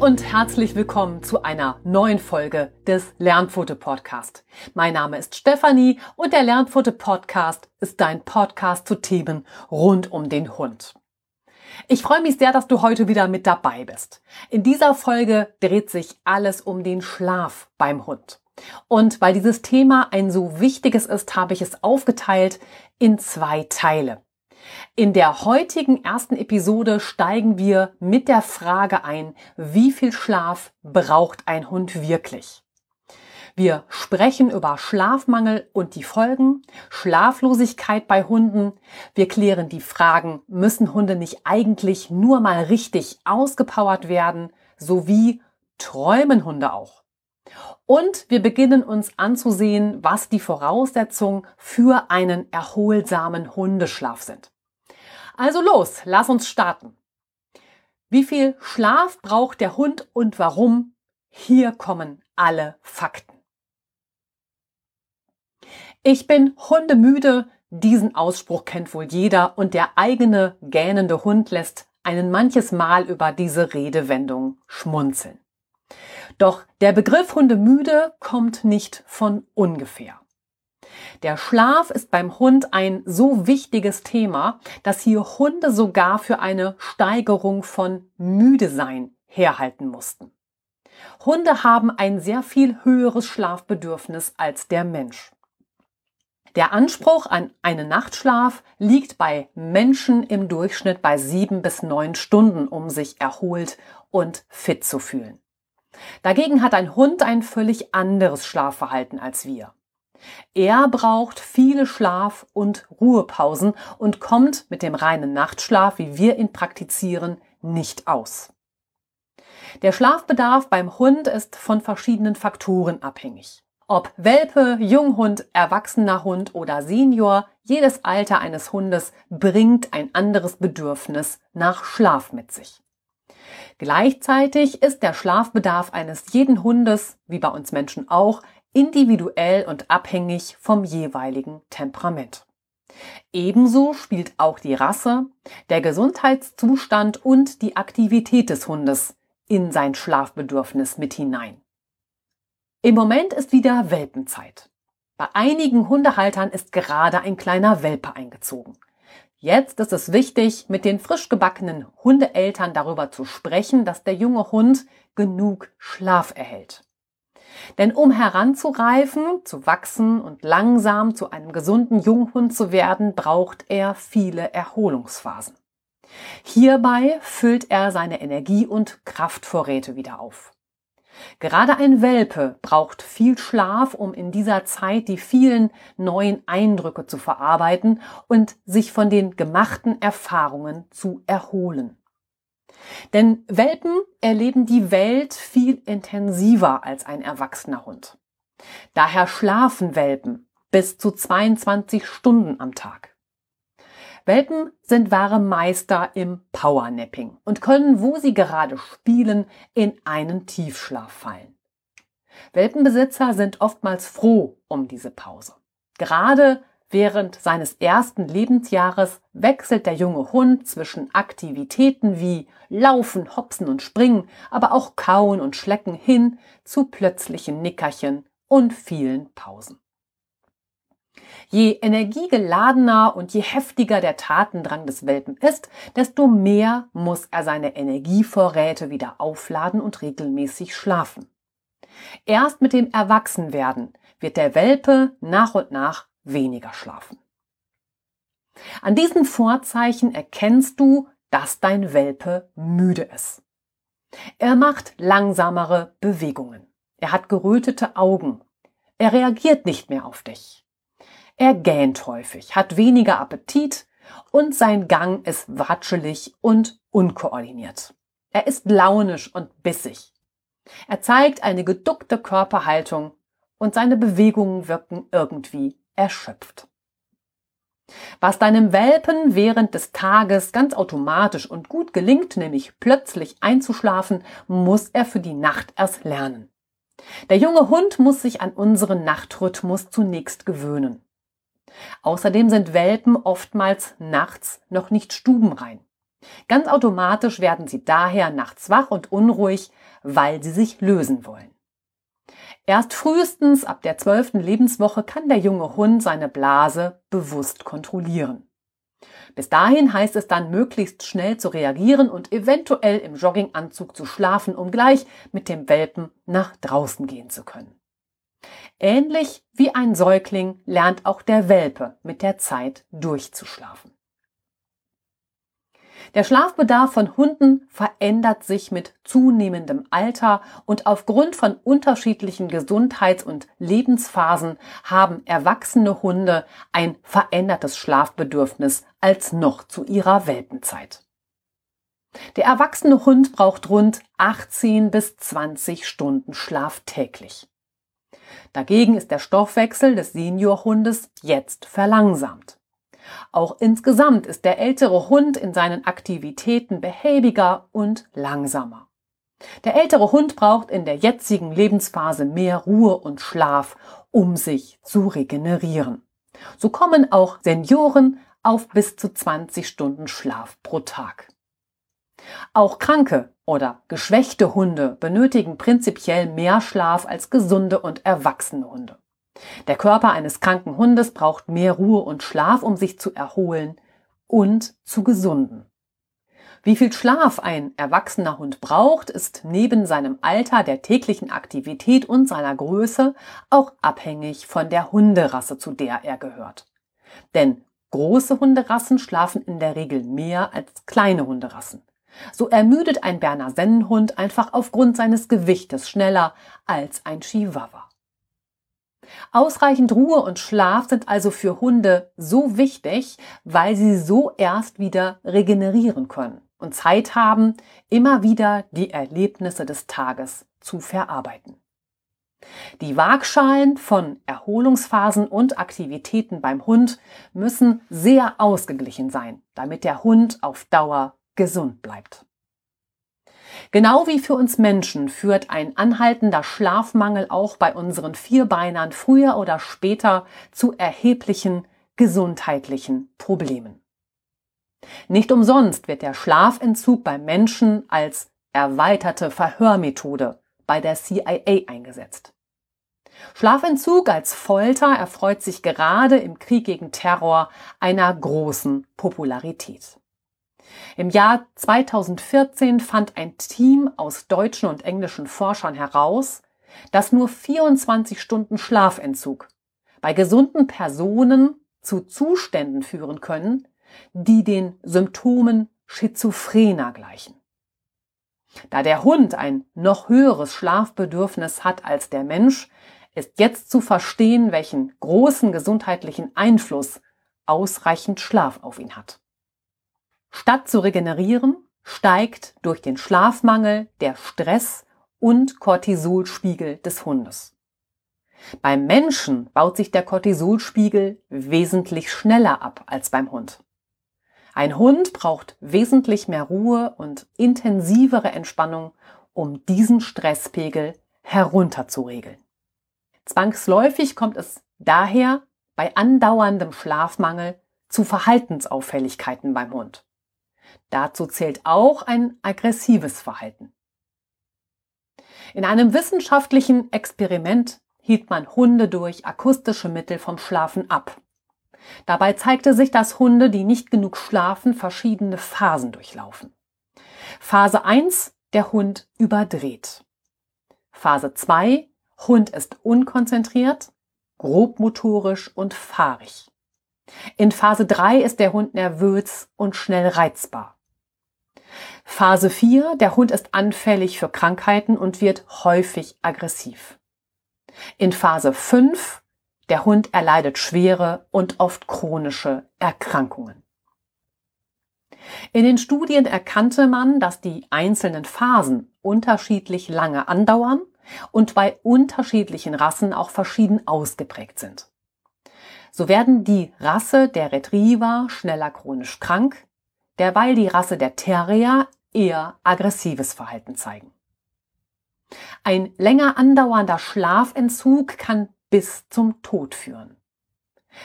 Und herzlich willkommen zu einer neuen Folge des Lernpfote Podcast. Mein Name ist Stefanie und der Lernpfote Podcast ist dein Podcast zu Themen rund um den Hund. Ich freue mich sehr, dass du heute wieder mit dabei bist. In dieser Folge dreht sich alles um den Schlaf beim Hund. Und weil dieses Thema ein so wichtiges ist, habe ich es aufgeteilt in zwei Teile. In der heutigen ersten Episode steigen wir mit der Frage ein, wie viel Schlaf braucht ein Hund wirklich? Wir sprechen über Schlafmangel und die Folgen, Schlaflosigkeit bei Hunden. Wir klären die Fragen, müssen Hunde nicht eigentlich nur mal richtig ausgepowert werden, sowie träumen Hunde auch. Und wir beginnen uns anzusehen, was die Voraussetzungen für einen erholsamen Hundeschlaf sind. Also los, lass uns starten. Wie viel Schlaf braucht der Hund und warum? Hier kommen alle Fakten. Ich bin hundemüde. Diesen Ausspruch kennt wohl jeder und der eigene gähnende Hund lässt einen manches Mal über diese Redewendung schmunzeln. Doch der Begriff hundemüde kommt nicht von ungefähr. Der Schlaf ist beim Hund ein so wichtiges Thema, dass hier Hunde sogar für eine Steigerung von Müdesein herhalten mussten. Hunde haben ein sehr viel höheres Schlafbedürfnis als der Mensch. Der Anspruch an einen Nachtschlaf liegt bei Menschen im Durchschnitt bei sieben bis neun Stunden, um sich erholt und fit zu fühlen. Dagegen hat ein Hund ein völlig anderes Schlafverhalten als wir. Er braucht viele Schlaf- und Ruhepausen und kommt mit dem reinen Nachtschlaf, wie wir ihn praktizieren, nicht aus. Der Schlafbedarf beim Hund ist von verschiedenen Faktoren abhängig. Ob Welpe, Junghund, erwachsener Hund oder Senior, jedes Alter eines Hundes bringt ein anderes Bedürfnis nach Schlaf mit sich. Gleichzeitig ist der Schlafbedarf eines jeden Hundes, wie bei uns Menschen auch, individuell und abhängig vom jeweiligen Temperament. Ebenso spielt auch die Rasse, der Gesundheitszustand und die Aktivität des Hundes in sein Schlafbedürfnis mit hinein. Im Moment ist wieder Welpenzeit. Bei einigen Hundehaltern ist gerade ein kleiner Welpe eingezogen. Jetzt ist es wichtig, mit den frisch gebackenen Hundeeltern darüber zu sprechen, dass der junge Hund genug Schlaf erhält. Denn um heranzureifen, zu wachsen und langsam zu einem gesunden Junghund zu werden, braucht er viele Erholungsphasen. Hierbei füllt er seine Energie- und Kraftvorräte wieder auf. Gerade ein Welpe braucht viel Schlaf, um in dieser Zeit die vielen neuen Eindrücke zu verarbeiten und sich von den gemachten Erfahrungen zu erholen. Denn Welpen erleben die Welt viel intensiver als ein erwachsener Hund. Daher schlafen Welpen bis zu 22 Stunden am Tag. Welpen sind wahre Meister im Powernapping und können, wo sie gerade spielen, in einen Tiefschlaf fallen. Welpenbesitzer sind oftmals froh um diese Pause. Gerade Während seines ersten Lebensjahres wechselt der junge Hund zwischen Aktivitäten wie Laufen, Hopsen und Springen, aber auch Kauen und Schlecken hin zu plötzlichen Nickerchen und vielen Pausen. Je energiegeladener und je heftiger der Tatendrang des Welpen ist, desto mehr muss er seine Energievorräte wieder aufladen und regelmäßig schlafen. Erst mit dem Erwachsenwerden wird der Welpe nach und nach weniger schlafen. An diesen Vorzeichen erkennst du, dass dein Welpe müde ist. Er macht langsamere Bewegungen. Er hat gerötete Augen. Er reagiert nicht mehr auf dich. Er gähnt häufig, hat weniger Appetit und sein Gang ist watschelig und unkoordiniert. Er ist launisch und bissig. Er zeigt eine geduckte Körperhaltung und seine Bewegungen wirken irgendwie erschöpft. Was deinem Welpen während des Tages ganz automatisch und gut gelingt, nämlich plötzlich einzuschlafen, muss er für die Nacht erst lernen. Der junge Hund muss sich an unseren Nachtrhythmus zunächst gewöhnen. Außerdem sind Welpen oftmals nachts noch nicht stubenrein. Ganz automatisch werden sie daher nachts wach und unruhig, weil sie sich lösen wollen. Erst frühestens ab der zwölften Lebenswoche kann der junge Hund seine Blase bewusst kontrollieren. Bis dahin heißt es dann, möglichst schnell zu reagieren und eventuell im Jogginganzug zu schlafen, um gleich mit dem Welpen nach draußen gehen zu können. Ähnlich wie ein Säugling lernt auch der Welpe mit der Zeit durchzuschlafen. Der Schlafbedarf von Hunden verändert sich mit zunehmendem Alter und aufgrund von unterschiedlichen Gesundheits- und Lebensphasen haben erwachsene Hunde ein verändertes Schlafbedürfnis als noch zu ihrer Welpenzeit. Der erwachsene Hund braucht rund 18 bis 20 Stunden Schlaf täglich. Dagegen ist der Stoffwechsel des Seniorhundes jetzt verlangsamt. Auch insgesamt ist der ältere Hund in seinen Aktivitäten behäbiger und langsamer. Der ältere Hund braucht in der jetzigen Lebensphase mehr Ruhe und Schlaf, um sich zu regenerieren. So kommen auch Senioren auf bis zu 20 Stunden Schlaf pro Tag. Auch kranke oder geschwächte Hunde benötigen prinzipiell mehr Schlaf als gesunde und erwachsene Hunde. Der Körper eines kranken Hundes braucht mehr Ruhe und Schlaf, um sich zu erholen und zu gesunden. Wie viel Schlaf ein erwachsener Hund braucht, ist neben seinem Alter, der täglichen Aktivität und seiner Größe auch abhängig von der Hunderasse, zu der er gehört. Denn große Hunderassen schlafen in der Regel mehr als kleine Hunderassen. So ermüdet ein Berner Sennenhund einfach aufgrund seines Gewichtes schneller als ein Chihuahua. Ausreichend Ruhe und Schlaf sind also für Hunde so wichtig, weil sie so erst wieder regenerieren können und Zeit haben, immer wieder die Erlebnisse des Tages zu verarbeiten. Die Waagschalen von Erholungsphasen und Aktivitäten beim Hund müssen sehr ausgeglichen sein, damit der Hund auf Dauer gesund bleibt. Genau wie für uns Menschen führt ein anhaltender Schlafmangel auch bei unseren Vierbeinern früher oder später zu erheblichen gesundheitlichen Problemen. Nicht umsonst wird der Schlafentzug beim Menschen als erweiterte Verhörmethode bei der CIA eingesetzt. Schlafentzug als Folter erfreut sich gerade im Krieg gegen Terror einer großen Popularität. Im Jahr 2014 fand ein Team aus deutschen und englischen Forschern heraus, dass nur 24 Stunden Schlafentzug bei gesunden Personen zu Zuständen führen können, die den Symptomen Schizophrener gleichen. Da der Hund ein noch höheres Schlafbedürfnis hat als der Mensch, ist jetzt zu verstehen, welchen großen gesundheitlichen Einfluss ausreichend Schlaf auf ihn hat. Statt zu regenerieren, steigt durch den Schlafmangel der Stress- und Cortisolspiegel des Hundes. Beim Menschen baut sich der Cortisolspiegel wesentlich schneller ab als beim Hund. Ein Hund braucht wesentlich mehr Ruhe und intensivere Entspannung, um diesen Stresspegel herunterzuregeln. Zwangsläufig kommt es daher bei andauerndem Schlafmangel zu Verhaltensauffälligkeiten beim Hund. Dazu zählt auch ein aggressives Verhalten. In einem wissenschaftlichen Experiment hielt man Hunde durch akustische Mittel vom Schlafen ab. Dabei zeigte sich, dass Hunde, die nicht genug schlafen, verschiedene Phasen durchlaufen. Phase 1, der Hund überdreht. Phase 2, Hund ist unkonzentriert, grobmotorisch und fahrig. In Phase 3 ist der Hund nervös und schnell reizbar. Phase 4, der Hund ist anfällig für Krankheiten und wird häufig aggressiv. In Phase 5, der Hund erleidet schwere und oft chronische Erkrankungen. In den Studien erkannte man, dass die einzelnen Phasen unterschiedlich lange andauern und bei unterschiedlichen Rassen auch verschieden ausgeprägt sind. So werden die Rasse der Retriever schneller chronisch krank, derweil die Rasse der Terrier eher aggressives Verhalten zeigen. Ein länger andauernder Schlafentzug kann bis zum Tod führen.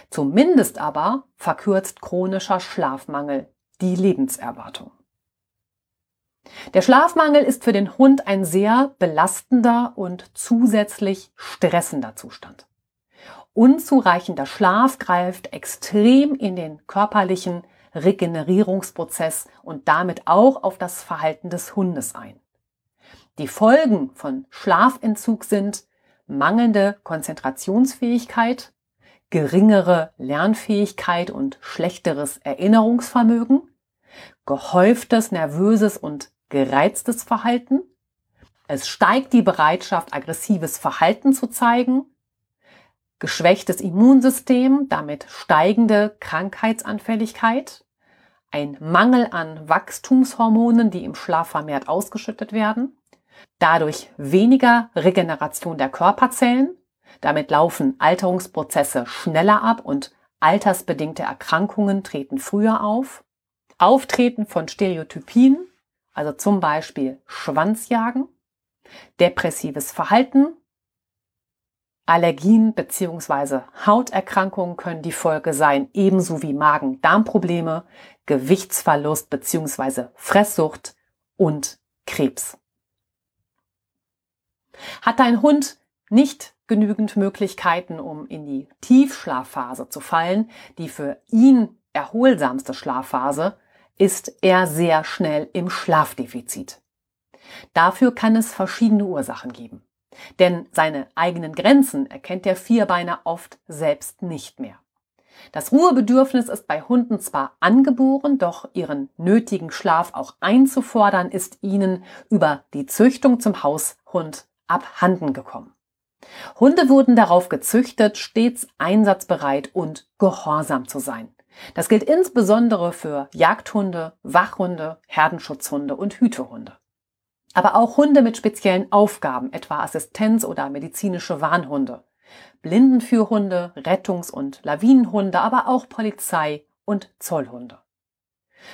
Zumindest aber verkürzt chronischer Schlafmangel die Lebenserwartung. Der Schlafmangel ist für den Hund ein sehr belastender und zusätzlich stressender Zustand. Unzureichender Schlaf greift extrem in den körperlichen Regenerierungsprozess und damit auch auf das Verhalten des Hundes ein. Die Folgen von Schlafentzug sind mangelnde Konzentrationsfähigkeit, geringere Lernfähigkeit und schlechteres Erinnerungsvermögen, gehäuftes nervöses und gereiztes Verhalten. Es steigt die Bereitschaft, aggressives Verhalten zu zeigen, geschwächtes Immunsystem, damit steigende Krankheitsanfälligkeit, ein Mangel an Wachstumshormonen, die im Schlaf vermehrt ausgeschüttet werden, dadurch weniger Regeneration der Körperzellen, damit laufen Alterungsprozesse schneller ab und altersbedingte Erkrankungen treten früher auf, Auftreten von Stereotypien, also zum Beispiel Schwanzjagen, depressives Verhalten, Allergien bzw. Hauterkrankungen können die Folge sein, ebenso wie Magen-Darm-Probleme, Gewichtsverlust bzw. Fresssucht und Krebs. Hat dein Hund nicht genügend Möglichkeiten, um in die Tiefschlafphase zu fallen, die für ihn erholsamste Schlafphase, ist er sehr schnell im Schlafdefizit. Dafür kann es verschiedene Ursachen geben. Denn seine eigenen Grenzen erkennt der Vierbeiner oft selbst nicht mehr. Das Ruhebedürfnis ist bei Hunden zwar angeboren, doch ihren nötigen Schlaf auch einzufordern, ist ihnen über die Züchtung zum Haushund abhanden gekommen. Hunde wurden darauf gezüchtet, stets einsatzbereit und gehorsam zu sein. Das gilt insbesondere für Jagdhunde, Wachhunde, Herdenschutzhunde und Hütehunde. Aber auch Hunde mit speziellen Aufgaben, etwa Assistenz- oder medizinische Warnhunde. Blindenführhunde, Rettungs- und Lawinenhunde, aber auch Polizei- und Zollhunde.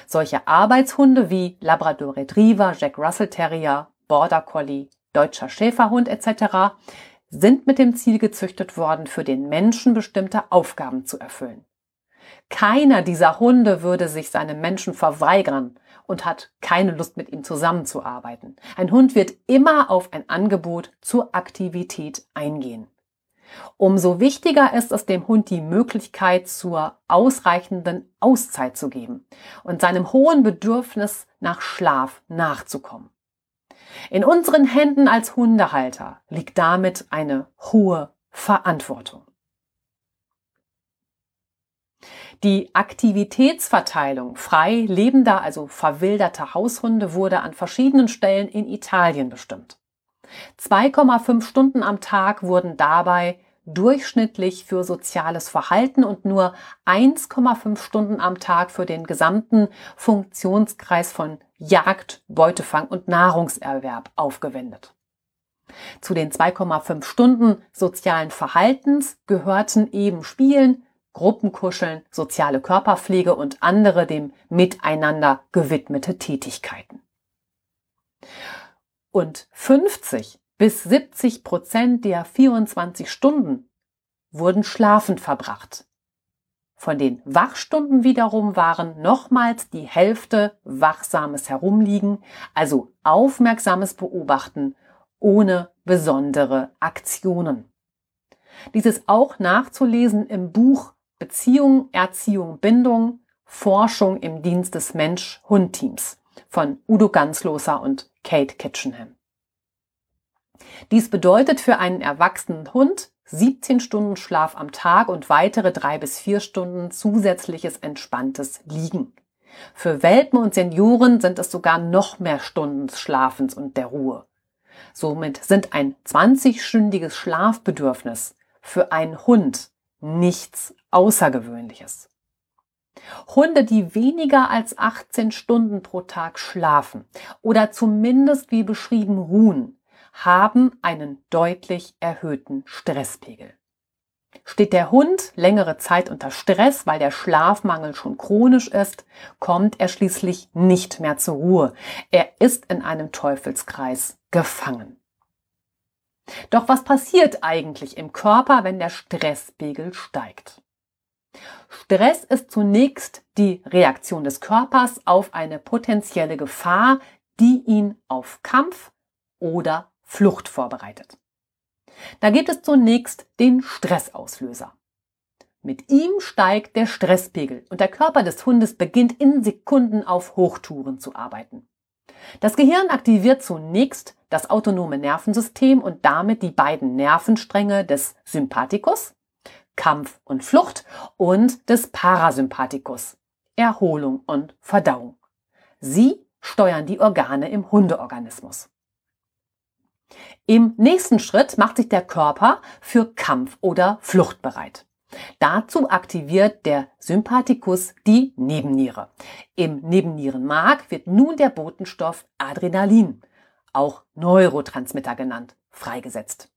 Solche Arbeitshunde wie Labrador Retriever, Jack Russell Terrier, Border Collie, deutscher Schäferhund etc. sind mit dem Ziel gezüchtet worden, für den Menschen bestimmte Aufgaben zu erfüllen. Keiner dieser Hunde würde sich seinem Menschen verweigern und hat keine Lust mit ihm zusammenzuarbeiten. Ein Hund wird immer auf ein Angebot zur Aktivität eingehen. Umso wichtiger ist es dem Hund die Möglichkeit zur ausreichenden Auszeit zu geben und seinem hohen Bedürfnis nach Schlaf nachzukommen. In unseren Händen als Hundehalter liegt damit eine hohe Verantwortung. Die Aktivitätsverteilung frei lebender, also verwilderter Haushunde wurde an verschiedenen Stellen in Italien bestimmt. 2,5 Stunden am Tag wurden dabei durchschnittlich für soziales Verhalten und nur 1,5 Stunden am Tag für den gesamten Funktionskreis von Jagd, Beutefang und Nahrungserwerb aufgewendet. Zu den 2,5 Stunden sozialen Verhaltens gehörten eben Spielen, Gruppenkuscheln, soziale Körperpflege und andere dem Miteinander gewidmete Tätigkeiten. Und 50 bis 70 Prozent der 24 Stunden wurden schlafend verbracht. Von den Wachstunden wiederum waren nochmals die Hälfte wachsames Herumliegen, also aufmerksames Beobachten ohne besondere Aktionen. Dies ist auch nachzulesen im Buch Beziehung, Erziehung, Bindung, Forschung im Dienst des Mensch-Hund-Teams von Udo Gansloser und Kate Kitchenham. Dies bedeutet für einen erwachsenen Hund 17 Stunden Schlaf am Tag und weitere drei bis vier Stunden zusätzliches entspanntes Liegen. Für Welpen und Senioren sind es sogar noch mehr Stunden des Schlafens und der Ruhe. Somit sind ein 20-stündiges Schlafbedürfnis für einen Hund nichts Außergewöhnliches. Hunde, die weniger als 18 Stunden pro Tag schlafen oder zumindest wie beschrieben ruhen, haben einen deutlich erhöhten Stresspegel. Steht der Hund längere Zeit unter Stress, weil der Schlafmangel schon chronisch ist, kommt er schließlich nicht mehr zur Ruhe. Er ist in einem Teufelskreis gefangen. Doch was passiert eigentlich im Körper, wenn der Stresspegel steigt? Stress ist zunächst die Reaktion des Körpers auf eine potenzielle Gefahr, die ihn auf Kampf oder Flucht vorbereitet. Da gibt es zunächst den Stressauslöser. Mit ihm steigt der Stresspegel und der Körper des Hundes beginnt in Sekunden auf Hochtouren zu arbeiten. Das Gehirn aktiviert zunächst das autonome Nervensystem und damit die beiden Nervenstränge des Sympathikus, Kampf und Flucht, und des Parasympathikus, Erholung und Verdauung. Sie steuern die Organe im Hundeorganismus. Im nächsten Schritt macht sich der Körper für Kampf oder Flucht bereit. Dazu aktiviert der Sympathikus die Nebenniere. Im Nebennierenmark wird nun der Botenstoff Adrenalin, auch Neurotransmitter genannt, freigesetzt.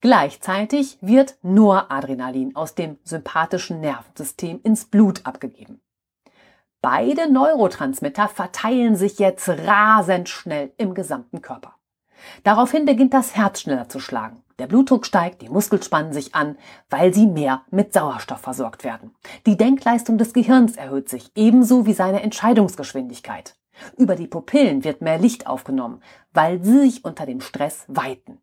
Gleichzeitig wird Noradrenalin aus dem sympathischen Nervensystem ins Blut abgegeben. Beide Neurotransmitter verteilen sich jetzt rasend schnell im gesamten Körper. Daraufhin beginnt das Herz schneller zu schlagen. Der Blutdruck steigt, die Muskeln spannen sich an, weil sie mehr mit Sauerstoff versorgt werden. Die Denkleistung des Gehirns erhöht sich, ebenso wie seine Entscheidungsgeschwindigkeit. Über die Pupillen wird mehr Licht aufgenommen, weil sie sich unter dem Stress weiten.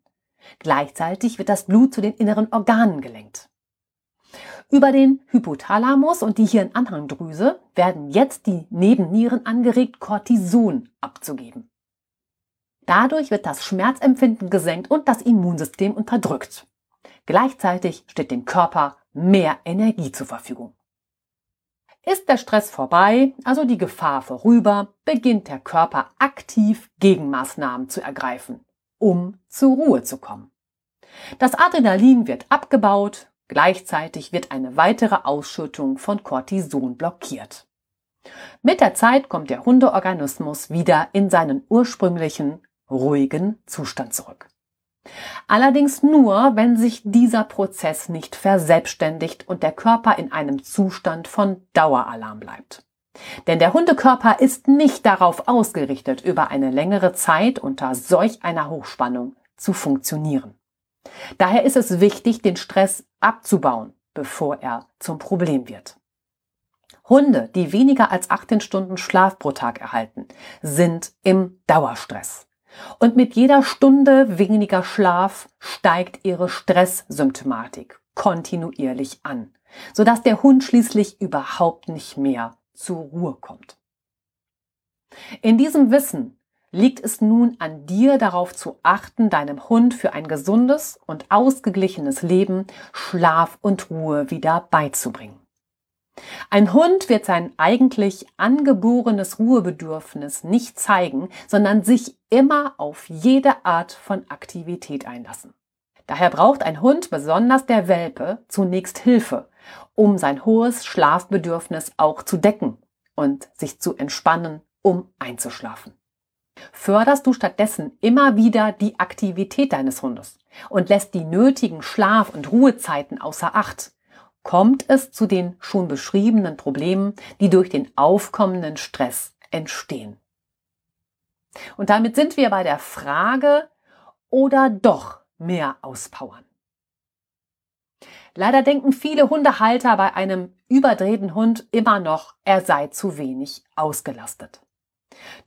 Gleichzeitig wird das Blut zu den inneren Organen gelenkt. Über den Hypothalamus und die Hirnanhangdrüse werden jetzt die Nebennieren angeregt, Cortison abzugeben. Dadurch wird das Schmerzempfinden gesenkt und das Immunsystem unterdrückt. Gleichzeitig steht dem Körper mehr Energie zur Verfügung. Ist der Stress vorbei, also die Gefahr vorüber, beginnt der Körper aktiv Gegenmaßnahmen zu ergreifen, um zur Ruhe zu kommen. Das Adrenalin wird abgebaut, gleichzeitig wird eine weitere Ausschüttung von Cortison blockiert. Mit der Zeit kommt der Hundeorganismus wieder in seinen ursprünglichen ruhigen Zustand zurück. Allerdings nur, wenn sich dieser Prozess nicht verselbstständigt und der Körper in einem Zustand von Daueralarm bleibt. Denn der Hundekörper ist nicht darauf ausgerichtet, über eine längere Zeit unter solch einer Hochspannung zu funktionieren. Daher ist es wichtig, den Stress abzubauen, bevor er zum Problem wird. Hunde, die weniger als 18 Stunden Schlaf pro Tag erhalten, sind im Dauerstress. Und mit jeder Stunde weniger Schlaf steigt ihre Stresssymptomatik kontinuierlich an, sodass der Hund schließlich überhaupt nicht mehr zur Ruhe kommt. In diesem Wissen liegt es nun an dir darauf zu achten, deinem Hund für ein gesundes und ausgeglichenes Leben Schlaf und Ruhe wieder beizubringen. Ein Hund wird sein eigentlich angeborenes Ruhebedürfnis nicht zeigen, sondern sich immer auf jede Art von Aktivität einlassen. Daher braucht ein Hund, besonders der Welpe, zunächst Hilfe, um sein hohes Schlafbedürfnis auch zu decken und sich zu entspannen, um einzuschlafen. Förderst du stattdessen immer wieder die Aktivität deines Hundes und lässt die nötigen Schlaf- und Ruhezeiten außer Acht, kommt es zu den schon beschriebenen Problemen, die durch den aufkommenden Stress entstehen. Und damit sind wir bei der Frage oder doch mehr auspowern. Leider denken viele Hundehalter bei einem überdrehten Hund immer noch, er sei zu wenig ausgelastet.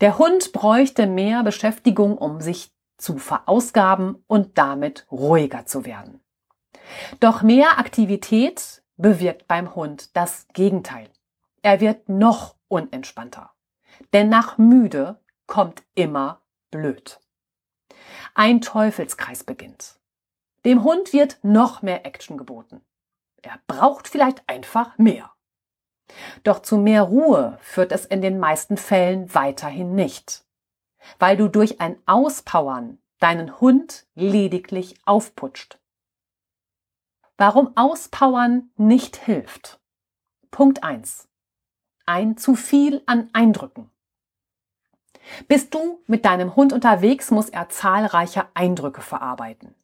Der Hund bräuchte mehr Beschäftigung, um sich zu verausgaben und damit ruhiger zu werden. Doch mehr Aktivität bewirkt beim Hund das Gegenteil. Er wird noch unentspannter. Denn nach müde kommt immer blöd. Ein Teufelskreis beginnt. Dem Hund wird noch mehr Action geboten. Er braucht vielleicht einfach mehr. Doch zu mehr Ruhe führt es in den meisten Fällen weiterhin nicht, weil du durch ein Auspowern deinen Hund lediglich aufputscht. Warum Auspowern nicht hilft. Punkt 1. Ein zu viel an Eindrücken. Bist du mit deinem Hund unterwegs, muss er zahlreiche Eindrücke verarbeiten.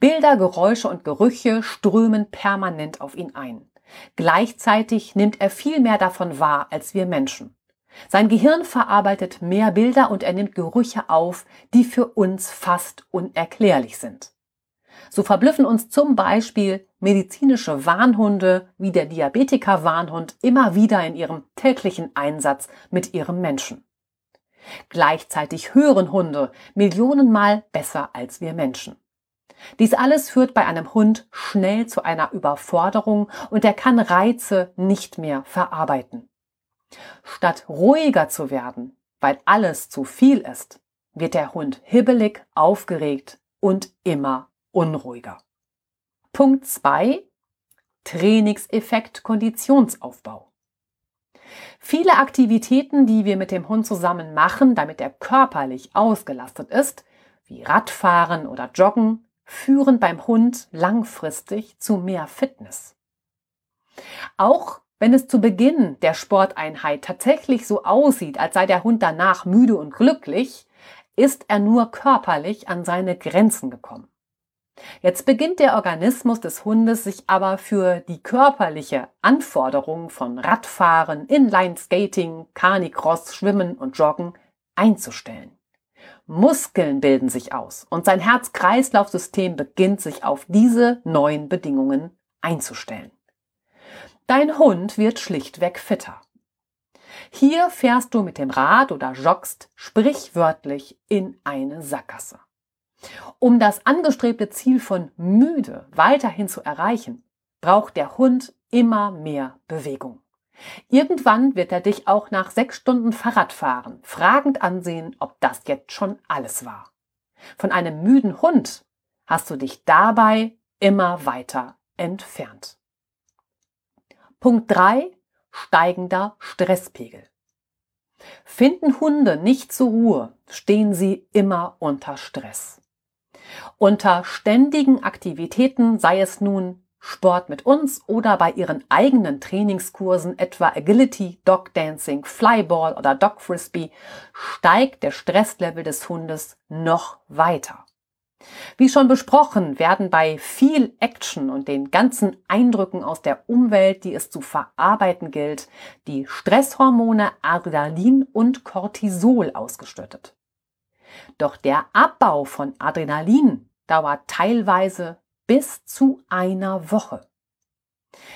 Bilder, Geräusche und Gerüche strömen permanent auf ihn ein. Gleichzeitig nimmt er viel mehr davon wahr als wir Menschen. Sein Gehirn verarbeitet mehr Bilder und er nimmt Gerüche auf, die für uns fast unerklärlich sind. So verblüffen uns zum Beispiel medizinische Warnhunde wie der Diabetiker-Warnhund immer wieder in ihrem täglichen Einsatz mit ihrem Menschen. Gleichzeitig hören Hunde Millionenmal besser als wir Menschen. Dies alles führt bei einem Hund schnell zu einer Überforderung und er kann Reize nicht mehr verarbeiten. Statt ruhiger zu werden, weil alles zu viel ist, wird der Hund hibbelig, aufgeregt und immer unruhiger. Punkt 2. Trainingseffekt Konditionsaufbau. Viele Aktivitäten, die wir mit dem Hund zusammen machen, damit er körperlich ausgelastet ist, wie Radfahren oder Joggen, führen beim Hund langfristig zu mehr Fitness. Auch wenn es zu Beginn der Sporteinheit tatsächlich so aussieht, als sei der Hund danach müde und glücklich, ist er nur körperlich an seine Grenzen gekommen. Jetzt beginnt der Organismus des Hundes sich aber für die körperliche Anforderung von Radfahren, Inline-Skating, Canicross, Schwimmen und Joggen einzustellen. Muskeln bilden sich aus und sein Herz-Kreislauf-System beginnt sich auf diese neuen Bedingungen einzustellen. Dein Hund wird schlichtweg fitter. Hier fährst du mit dem Rad oder joggst sprichwörtlich in eine Sackgasse. Um das angestrebte Ziel von müde weiterhin zu erreichen, braucht der Hund immer mehr Bewegung. Irgendwann wird er dich auch nach sechs Stunden Fahrradfahren fragend ansehen, ob das jetzt schon alles war. Von einem müden Hund hast du dich dabei immer weiter entfernt. Punkt 3. Steigender Stresspegel. Finden Hunde nicht zur Ruhe, stehen sie immer unter Stress. Unter ständigen Aktivitäten, sei es nun Sport mit uns oder bei ihren eigenen Trainingskursen, etwa Agility, Dog Dancing, Flyball oder Dog Frisbee, steigt der Stresslevel des Hundes noch weiter. Wie schon besprochen, werden bei viel Action und den ganzen Eindrücken aus der Umwelt, die es zu verarbeiten gilt, die Stresshormone Adrenalin und Cortisol ausgeschüttet. Doch der Abbau von Adrenalin dauert teilweise bis zu einer Woche.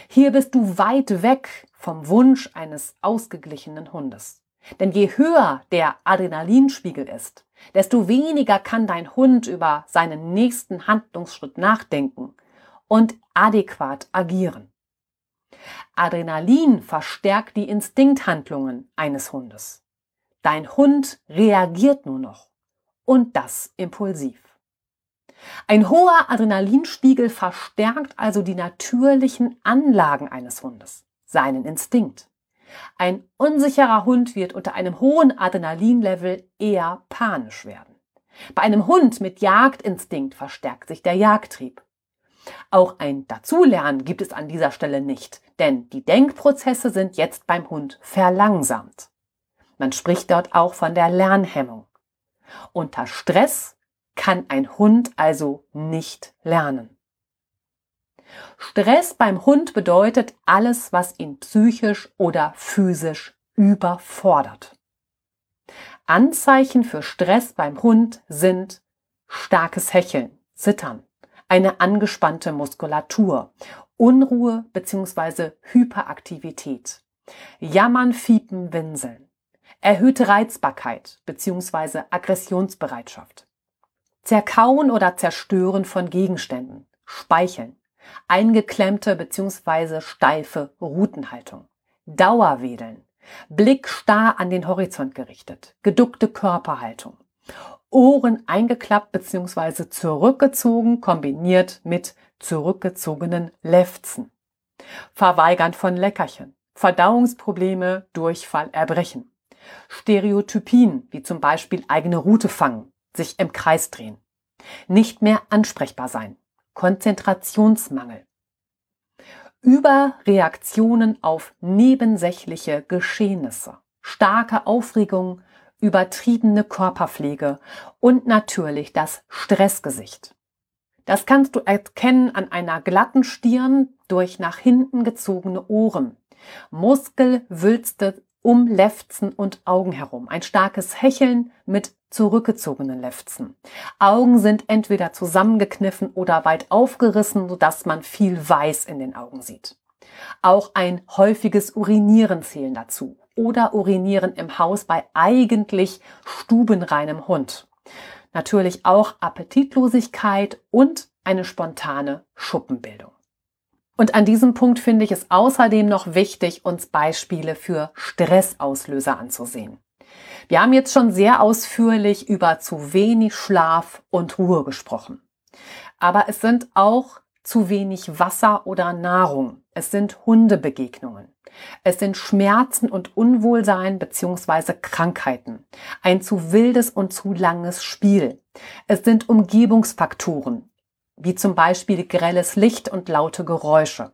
Hier bist du weit weg vom Wunsch eines ausgeglichenen Hundes. Denn je höher der Adrenalinspiegel ist, desto weniger kann dein Hund über seinen nächsten Handlungsschritt nachdenken und adäquat agieren. Adrenalin verstärkt die Instinkthandlungen eines Hundes. Dein Hund reagiert nur noch und das impulsiv. Ein hoher Adrenalinspiegel verstärkt also die natürlichen Anlagen eines Hundes, seinen Instinkt. Ein unsicherer Hund wird unter einem hohen Adrenalinlevel eher panisch werden. Bei einem Hund mit Jagdinstinkt verstärkt sich der Jagdtrieb. Auch ein Dazulernen gibt es an dieser Stelle nicht, denn die Denkprozesse sind jetzt beim Hund verlangsamt. Man spricht dort auch von der Lernhemmung. Unter Stress kann ein Hund also nicht lernen. Stress beim Hund bedeutet alles, was ihn psychisch oder physisch überfordert. Anzeichen für Stress beim Hund sind starkes Hecheln, Zittern, eine angespannte Muskulatur, Unruhe bzw. Hyperaktivität, Jammern, Fiepen, Winseln, erhöhte Reizbarkeit bzw. Aggressionsbereitschaft, Zerkauen oder Zerstören von Gegenständen, Speicheln, eingeklemmte bzw. steife Rutenhaltung, Dauerwedeln, Blick starr an den Horizont gerichtet, geduckte Körperhaltung, Ohren eingeklappt bzw. zurückgezogen kombiniert mit zurückgezogenen Lefzen, Verweigern von Leckerchen, Verdauungsprobleme, Durchfall, Erbrechen, Stereotypien wie zum Beispiel eigene Route fangen, sich im Kreis drehen, nicht mehr ansprechbar sein, Konzentrationsmangel, Überreaktionen auf nebensächliche Geschehnisse, starke Aufregung, übertriebene Körperpflege und natürlich das Stressgesicht. Das kannst du erkennen an einer glatten Stirn durch nach hinten gezogene Ohren, Muskelwülste um Lefzen und Augen herum. Ein starkes Hecheln mit zurückgezogenen Lefzen. Augen sind entweder zusammengekniffen oder weit aufgerissen, sodass man viel Weiß in den Augen sieht. Auch ein häufiges Urinieren zählen dazu. oder urinieren im Haus bei eigentlich stubenreinem Hund. Natürlich auch Appetitlosigkeit und eine spontane Schuppenbildung. Und an diesem Punkt finde ich es außerdem noch wichtig, uns Beispiele für Stressauslöser anzusehen. Wir haben jetzt schon sehr ausführlich über zu wenig Schlaf und Ruhe gesprochen. Aber es sind auch zu wenig Wasser oder Nahrung. Es sind Hundebegegnungen. Es sind Schmerzen und Unwohlsein bzw. Krankheiten. Ein zu wildes und zu langes Spiel. Es sind Umgebungsfaktoren, wie zum Beispiel grelles Licht und laute Geräusche.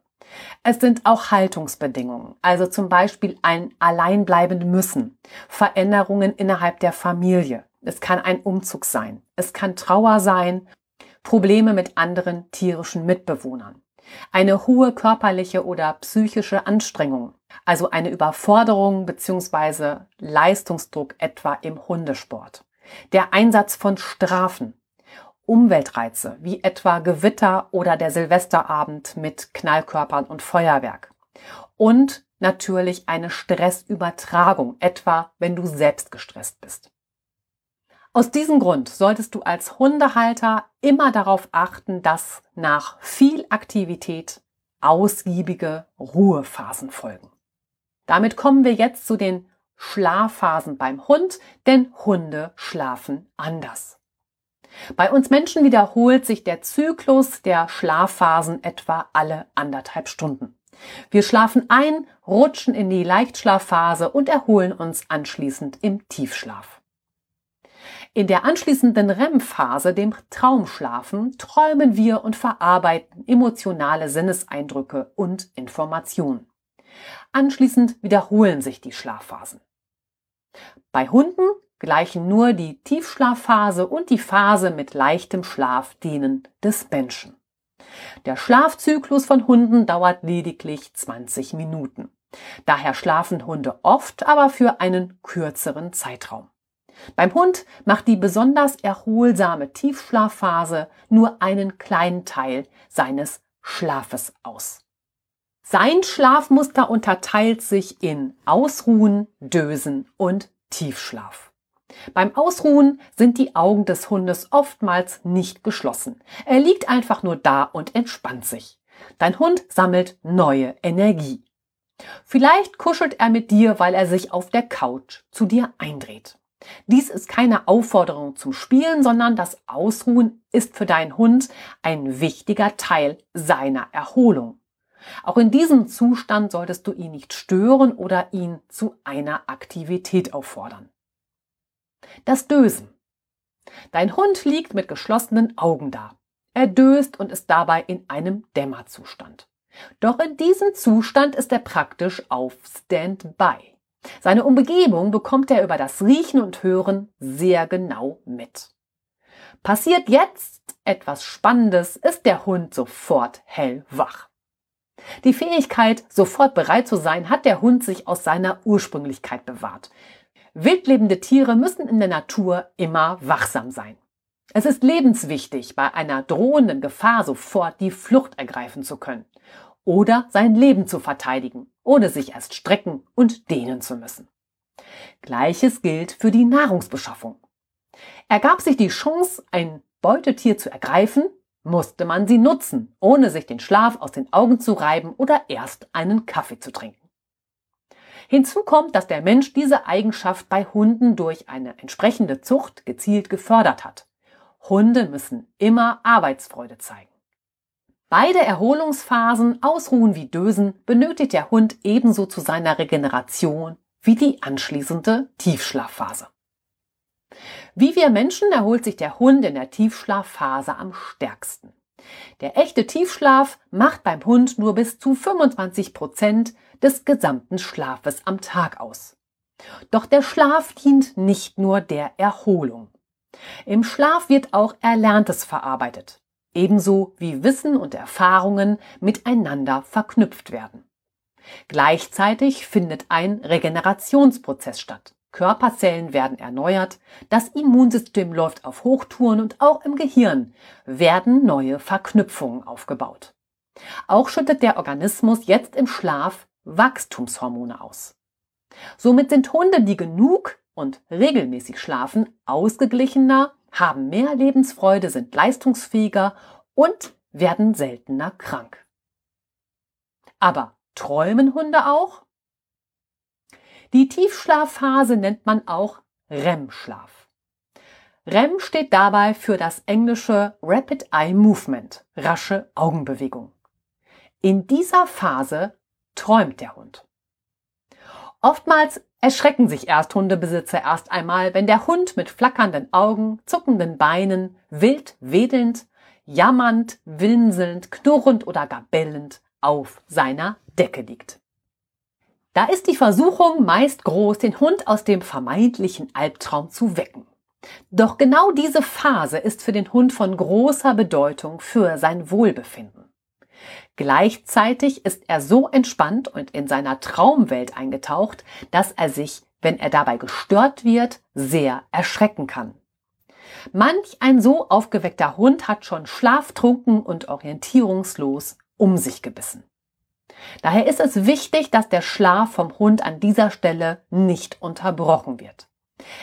Es sind auch Haltungsbedingungen, also zum Beispiel ein Alleinbleiben müssen, Veränderungen innerhalb der Familie. Es kann ein Umzug sein, es kann Trauer sein, Probleme mit anderen tierischen Mitbewohnern, eine hohe körperliche oder psychische Anstrengung, also eine Überforderung bzw. Leistungsdruck etwa im Hundesport, der Einsatz von Strafen, Umweltreize wie etwa Gewitter oder der Silvesterabend mit Knallkörpern und Feuerwerk. Und natürlich eine Stressübertragung, etwa wenn du selbst gestresst bist. Aus diesem Grund solltest du als Hundehalter immer darauf achten, dass nach viel Aktivität ausgiebige Ruhephasen folgen. Damit kommen wir jetzt zu den Schlafphasen beim Hund, denn Hunde schlafen anders. Bei uns Menschen wiederholt sich der Zyklus der Schlafphasen etwa alle anderthalb Stunden. Wir schlafen ein, rutschen in die Leichtschlafphase und erholen uns anschließend im Tiefschlaf. In der anschließenden REM-Phase, dem Traumschlafen, träumen wir und verarbeiten emotionale Sinneseindrücke und Informationen. Anschließend wiederholen sich die Schlafphasen. Bei Hunden gleichen nur die Tiefschlafphase und die Phase mit leichtem Schlaf denen des Menschen. Der Schlafzyklus von Hunden dauert lediglich 20 Minuten. Daher schlafen Hunde oft, aber für einen kürzeren Zeitraum. Beim Hund macht die besonders erholsame Tiefschlafphase nur einen kleinen Teil seines Schlafes aus. Sein Schlafmuster unterteilt sich in Ausruhen, Dösen und Tiefschlaf. Beim Ausruhen sind die Augen des Hundes oftmals nicht geschlossen. Er liegt einfach nur da und entspannt sich. Dein Hund sammelt neue Energie. Vielleicht kuschelt er mit dir, weil er sich auf der Couch zu dir eindreht. Dies ist keine Aufforderung zum Spielen, sondern das Ausruhen ist für deinen Hund ein wichtiger Teil seiner Erholung. Auch in diesem Zustand solltest du ihn nicht stören oder ihn zu einer Aktivität auffordern. Das Dösen. Dein Hund liegt mit geschlossenen Augen da. Er döst und ist dabei in einem Dämmerzustand. Doch in diesem Zustand ist er praktisch auf Standby. Seine Umgebung bekommt er über das Riechen und Hören sehr genau mit. Passiert jetzt etwas Spannendes, ist der Hund sofort hellwach. Die Fähigkeit, sofort bereit zu sein, hat der Hund sich aus seiner Ursprünglichkeit bewahrt. Wildlebende Tiere müssen in der Natur immer wachsam sein. Es ist lebenswichtig, bei einer drohenden Gefahr sofort die Flucht ergreifen zu können oder sein Leben zu verteidigen, ohne sich erst strecken und dehnen zu müssen. Gleiches gilt für die Nahrungsbeschaffung. Ergab sich die Chance, ein Beutetier zu ergreifen, musste man sie nutzen, ohne sich den Schlaf aus den Augen zu reiben oder erst einen Kaffee zu trinken. Hinzu kommt, dass der Mensch diese Eigenschaft bei Hunden durch eine entsprechende Zucht gezielt gefördert hat. Hunde müssen immer Arbeitsfreude zeigen. Beide Erholungsphasen, Ausruhen wie Dösen, benötigt der Hund ebenso zu seiner Regeneration wie die anschließende Tiefschlafphase. Wie wir Menschen erholt sich der Hund in der Tiefschlafphase am stärksten. Der echte Tiefschlaf macht beim Hund nur bis zu 25 Prozent des gesamten Schlafes am Tag aus. Doch der Schlaf dient nicht nur der Erholung. Im Schlaf wird auch Erlerntes verarbeitet, ebenso wie Wissen und Erfahrungen miteinander verknüpft werden. Gleichzeitig findet ein Regenerationsprozess statt. Körperzellen werden erneuert, das Immunsystem läuft auf Hochtouren und auch im Gehirn werden neue Verknüpfungen aufgebaut. Auch schüttet der Organismus jetzt im Schlaf Wachstumshormone aus. Somit sind Hunde, die genug und regelmäßig schlafen, ausgeglichener, haben mehr Lebensfreude, sind leistungsfähiger und werden seltener krank. Aber träumen Hunde auch? Die Tiefschlafphase nennt man auch REM-Schlaf. REM steht dabei für das englische Rapid Eye Movement, rasche Augenbewegung. In dieser Phase träumt der Hund. Oftmals erschrecken sich Ersthundebesitzer erst einmal, wenn der Hund mit flackernden Augen, zuckenden Beinen, wild wedelnd, jammernd, winselnd, knurrend oder gar bellend auf seiner Decke liegt. Da ist die Versuchung meist groß, den Hund aus dem vermeintlichen Albtraum zu wecken. Doch genau diese Phase ist für den Hund von großer Bedeutung für sein Wohlbefinden. Gleichzeitig ist er so entspannt und in seiner Traumwelt eingetaucht, dass er sich, wenn er dabei gestört wird, sehr erschrecken kann. Manch ein so aufgeweckter Hund hat schon schlaftrunken und orientierungslos um sich gebissen. Daher ist es wichtig, dass der Schlaf vom Hund an dieser Stelle nicht unterbrochen wird.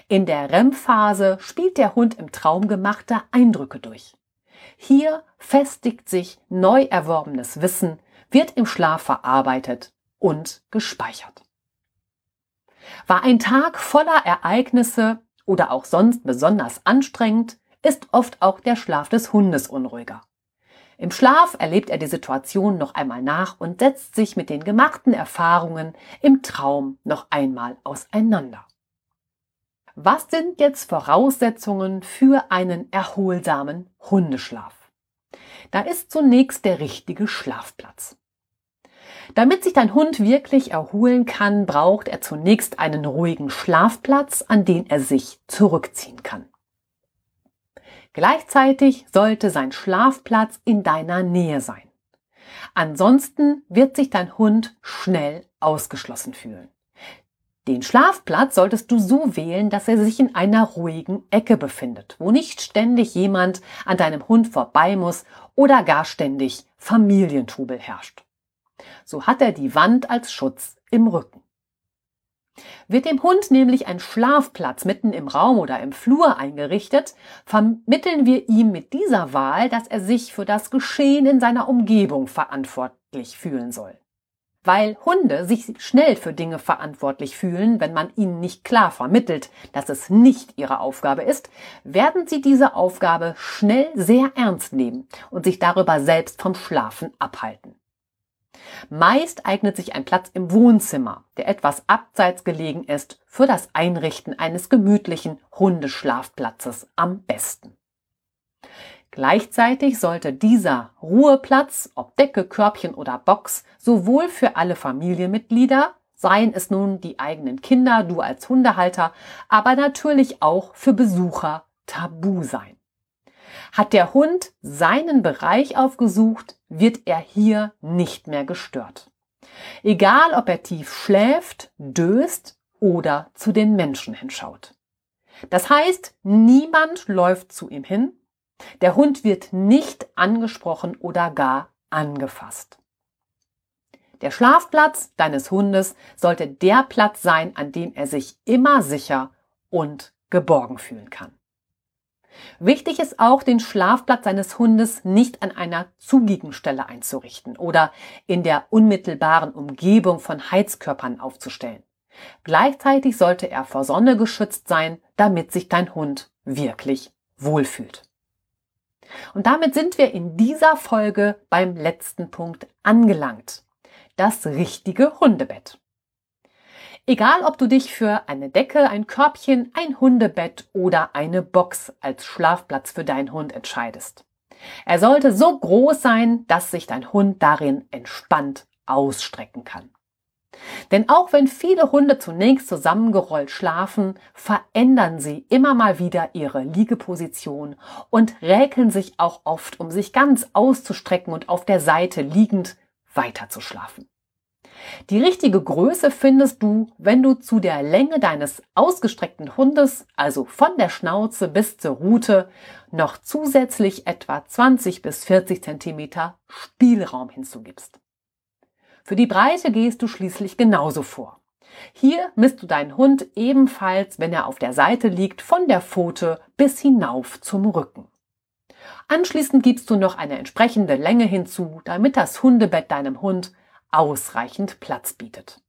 In der REM-Phase spielt der Hund im Traum gemachte Eindrücke durch. Hier festigt sich neu erworbenes Wissen, wird im Schlaf verarbeitet und gespeichert. War ein Tag voller Ereignisse oder auch sonst besonders anstrengend, ist oft auch der Schlaf des Hundes unruhiger. Im Schlaf erlebt er die Situation noch einmal nach und setzt sich mit den gemachten Erfahrungen im Traum noch einmal auseinander. Was sind jetzt Voraussetzungen für einen erholsamen Hundeschlaf? Da ist zunächst der richtige Schlafplatz. Damit sich dein Hund wirklich erholen kann, braucht er zunächst einen ruhigen Schlafplatz, an den er sich zurückziehen kann. Gleichzeitig sollte sein Schlafplatz in deiner Nähe sein. Ansonsten wird sich dein Hund schnell ausgeschlossen fühlen. Den Schlafplatz solltest du so wählen, dass er sich in einer ruhigen Ecke befindet, wo nicht ständig jemand an deinem Hund vorbei muss oder gar ständig Familientrubel herrscht. So hat er die Wand als Schutz im Rücken. Wird dem Hund nämlich ein Schlafplatz mitten im Raum oder im Flur eingerichtet, vermitteln wir ihm mit dieser Wahl, dass er sich für das Geschehen in seiner Umgebung verantwortlich fühlen soll weil Hunde sich schnell für Dinge verantwortlich fühlen, wenn man ihnen nicht klar vermittelt, dass es nicht ihre Aufgabe ist, werden sie diese Aufgabe schnell sehr ernst nehmen und sich darüber selbst vom Schlafen abhalten. Meist eignet sich ein Platz im Wohnzimmer, der etwas abseits gelegen ist, für das Einrichten eines gemütlichen Hundeschlafplatzes am besten. Gleichzeitig sollte dieser Ruheplatz, ob Decke, Körbchen oder Box, sowohl für alle Familienmitglieder, seien es nun die eigenen Kinder, du als Hundehalter, aber natürlich auch für Besucher tabu sein. Hat der Hund seinen Bereich aufgesucht, wird er hier nicht mehr gestört. Egal, ob er tief schläft, döst oder zu den Menschen hinschaut. Das heißt, niemand läuft zu ihm hin, der Hund wird nicht angesprochen oder gar angefasst. Der Schlafplatz deines Hundes sollte der Platz sein, an dem er sich immer sicher und geborgen fühlen kann. Wichtig ist auch, den Schlafplatz seines Hundes nicht an einer zugigen Stelle einzurichten oder in der unmittelbaren Umgebung von Heizkörpern aufzustellen. Gleichzeitig sollte er vor Sonne geschützt sein, damit sich dein Hund wirklich wohlfühlt. Und damit sind wir in dieser Folge beim letzten Punkt angelangt. Das richtige Hundebett. Egal, ob du dich für eine Decke, ein Körbchen, ein Hundebett oder eine Box als Schlafplatz für deinen Hund entscheidest. Er sollte so groß sein, dass sich dein Hund darin entspannt ausstrecken kann. Denn auch wenn viele Hunde zunächst zusammengerollt schlafen, verändern sie immer mal wieder ihre Liegeposition und räkeln sich auch oft, um sich ganz auszustrecken und auf der Seite liegend weiter zu schlafen. Die richtige Größe findest du, wenn du zu der Länge deines ausgestreckten Hundes, also von der Schnauze bis zur Rute, noch zusätzlich etwa 20 bis 40 Zentimeter Spielraum hinzugibst. Für die Breite gehst du schließlich genauso vor. Hier misst du deinen Hund ebenfalls, wenn er auf der Seite liegt, von der Pfote bis hinauf zum Rücken. Anschließend gibst du noch eine entsprechende Länge hinzu, damit das Hundebett deinem Hund ausreichend Platz bietet.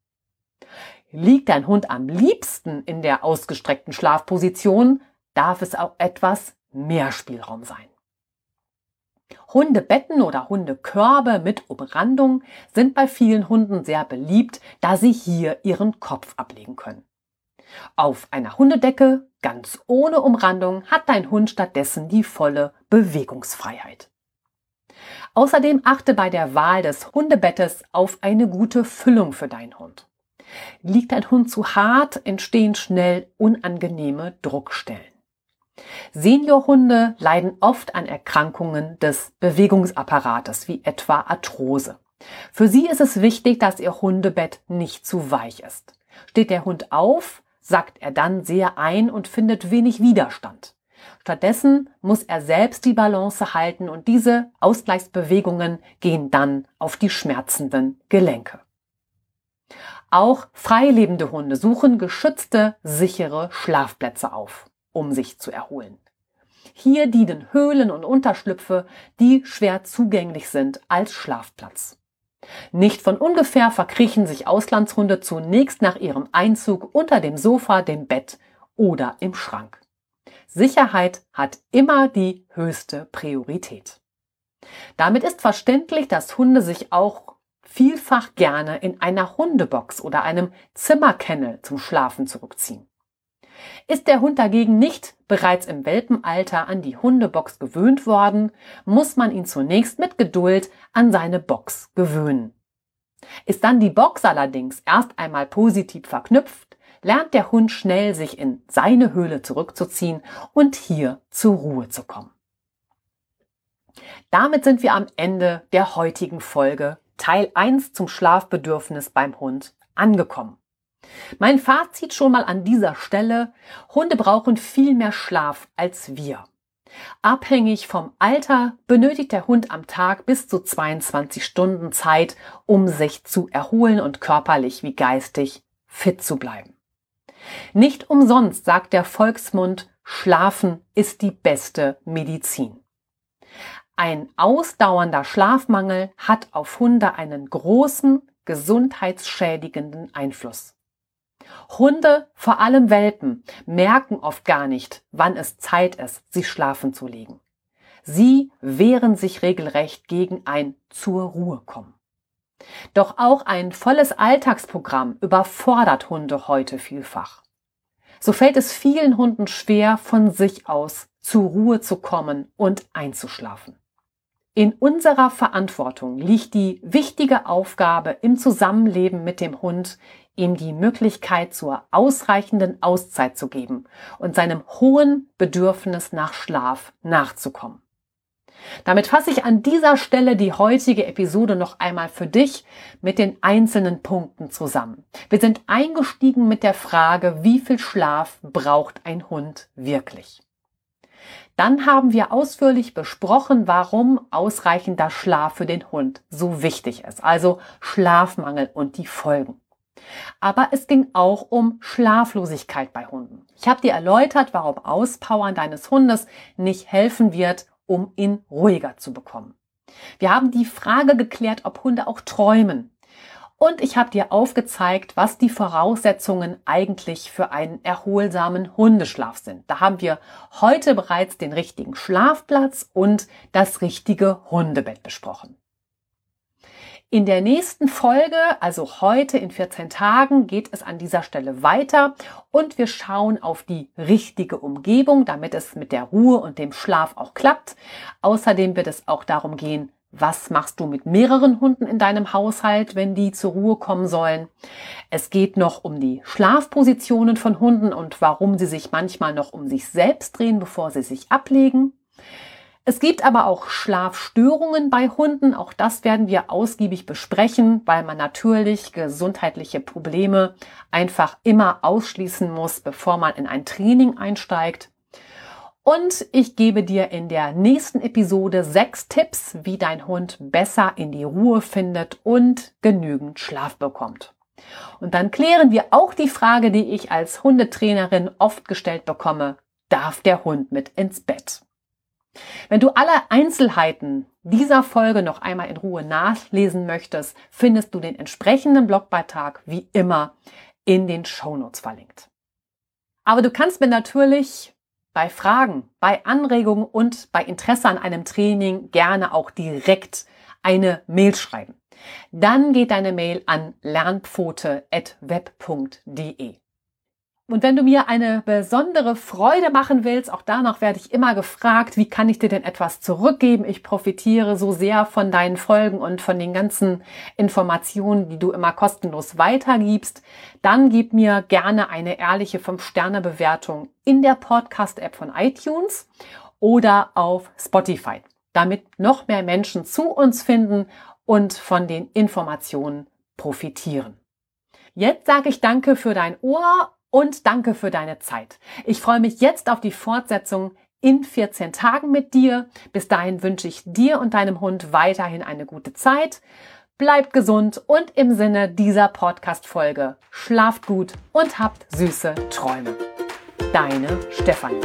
Liegt dein Hund am liebsten in der ausgestreckten Schlafposition, darf es auch etwas mehr Spielraum sein. Hundebetten oder Hundekörbe mit Umrandung sind bei vielen Hunden sehr beliebt, da sie hier ihren Kopf ablegen können. Auf einer Hundedecke, ganz ohne Umrandung, hat dein Hund stattdessen die volle Bewegungsfreiheit. Außerdem achte bei der Wahl des Hundebettes auf eine gute Füllung für deinen Hund. Liegt dein Hund zu hart, entstehen schnell unangenehme Druckstellen. Seniorhunde leiden oft an Erkrankungen des Bewegungsapparates, wie etwa Arthrose. Für sie ist es wichtig, dass ihr Hundebett nicht zu weich ist. Steht der Hund auf, sackt er dann sehr ein und findet wenig Widerstand. Stattdessen muss er selbst die Balance halten und diese Ausgleichsbewegungen gehen dann auf die schmerzenden Gelenke. Auch freilebende Hunde suchen geschützte, sichere Schlafplätze auf um sich zu erholen. Hier dienen Höhlen und Unterschlüpfe, die schwer zugänglich sind, als Schlafplatz. Nicht von ungefähr verkriechen sich Auslandshunde zunächst nach ihrem Einzug unter dem Sofa, dem Bett oder im Schrank. Sicherheit hat immer die höchste Priorität. Damit ist verständlich, dass Hunde sich auch vielfach gerne in einer Hundebox oder einem Zimmerkennel zum Schlafen zurückziehen. Ist der Hund dagegen nicht bereits im Welpenalter an die Hundebox gewöhnt worden, muss man ihn zunächst mit Geduld an seine Box gewöhnen. Ist dann die Box allerdings erst einmal positiv verknüpft, lernt der Hund schnell sich in seine Höhle zurückzuziehen und hier zur Ruhe zu kommen. Damit sind wir am Ende der heutigen Folge Teil 1 zum Schlafbedürfnis beim Hund angekommen. Mein Fazit schon mal an dieser Stelle. Hunde brauchen viel mehr Schlaf als wir. Abhängig vom Alter benötigt der Hund am Tag bis zu 22 Stunden Zeit, um sich zu erholen und körperlich wie geistig fit zu bleiben. Nicht umsonst sagt der Volksmund, Schlafen ist die beste Medizin. Ein ausdauernder Schlafmangel hat auf Hunde einen großen gesundheitsschädigenden Einfluss. Hunde, vor allem Welpen, merken oft gar nicht, wann es Zeit ist, sich schlafen zu legen. Sie wehren sich regelrecht gegen ein zur Ruhe kommen. Doch auch ein volles Alltagsprogramm überfordert Hunde heute vielfach. So fällt es vielen Hunden schwer, von sich aus zur Ruhe zu kommen und einzuschlafen. In unserer Verantwortung liegt die wichtige Aufgabe im Zusammenleben mit dem Hund, ihm die Möglichkeit zur ausreichenden Auszeit zu geben und seinem hohen Bedürfnis nach Schlaf nachzukommen. Damit fasse ich an dieser Stelle die heutige Episode noch einmal für dich mit den einzelnen Punkten zusammen. Wir sind eingestiegen mit der Frage, wie viel Schlaf braucht ein Hund wirklich? Dann haben wir ausführlich besprochen, warum ausreichender Schlaf für den Hund so wichtig ist, also Schlafmangel und die Folgen. Aber es ging auch um Schlaflosigkeit bei Hunden. Ich habe dir erläutert, warum Auspowern deines Hundes nicht helfen wird, um ihn ruhiger zu bekommen. Wir haben die Frage geklärt, ob Hunde auch träumen. Und ich habe dir aufgezeigt, was die Voraussetzungen eigentlich für einen erholsamen Hundeschlaf sind. Da haben wir heute bereits den richtigen Schlafplatz und das richtige Hundebett besprochen. In der nächsten Folge, also heute in 14 Tagen, geht es an dieser Stelle weiter und wir schauen auf die richtige Umgebung, damit es mit der Ruhe und dem Schlaf auch klappt. Außerdem wird es auch darum gehen, was machst du mit mehreren Hunden in deinem Haushalt, wenn die zur Ruhe kommen sollen? Es geht noch um die Schlafpositionen von Hunden und warum sie sich manchmal noch um sich selbst drehen, bevor sie sich ablegen. Es gibt aber auch Schlafstörungen bei Hunden. Auch das werden wir ausgiebig besprechen, weil man natürlich gesundheitliche Probleme einfach immer ausschließen muss, bevor man in ein Training einsteigt. Und ich gebe dir in der nächsten Episode sechs Tipps, wie dein Hund besser in die Ruhe findet und genügend Schlaf bekommt. Und dann klären wir auch die Frage, die ich als Hundetrainerin oft gestellt bekomme. Darf der Hund mit ins Bett? Wenn du alle Einzelheiten dieser Folge noch einmal in Ruhe nachlesen möchtest, findest du den entsprechenden Blogbeitrag wie immer in den Shownotes verlinkt. Aber du kannst mir natürlich bei Fragen, bei Anregungen und bei Interesse an einem Training gerne auch direkt eine Mail schreiben. Dann geht deine Mail an lernpfote.web.de. Und wenn du mir eine besondere Freude machen willst, auch danach werde ich immer gefragt, wie kann ich dir denn etwas zurückgeben? Ich profitiere so sehr von deinen Folgen und von den ganzen Informationen, die du immer kostenlos weitergibst. Dann gib mir gerne eine ehrliche 5-Sterne-Bewertung in der Podcast-App von iTunes oder auf Spotify, damit noch mehr Menschen zu uns finden und von den Informationen profitieren. Jetzt sage ich danke für dein Ohr und danke für deine Zeit. Ich freue mich jetzt auf die Fortsetzung in 14 Tagen mit dir. Bis dahin wünsche ich dir und deinem Hund weiterhin eine gute Zeit. Bleibt gesund und im Sinne dieser Podcast-Folge schlaft gut und habt süße Träume. Deine Stefanie.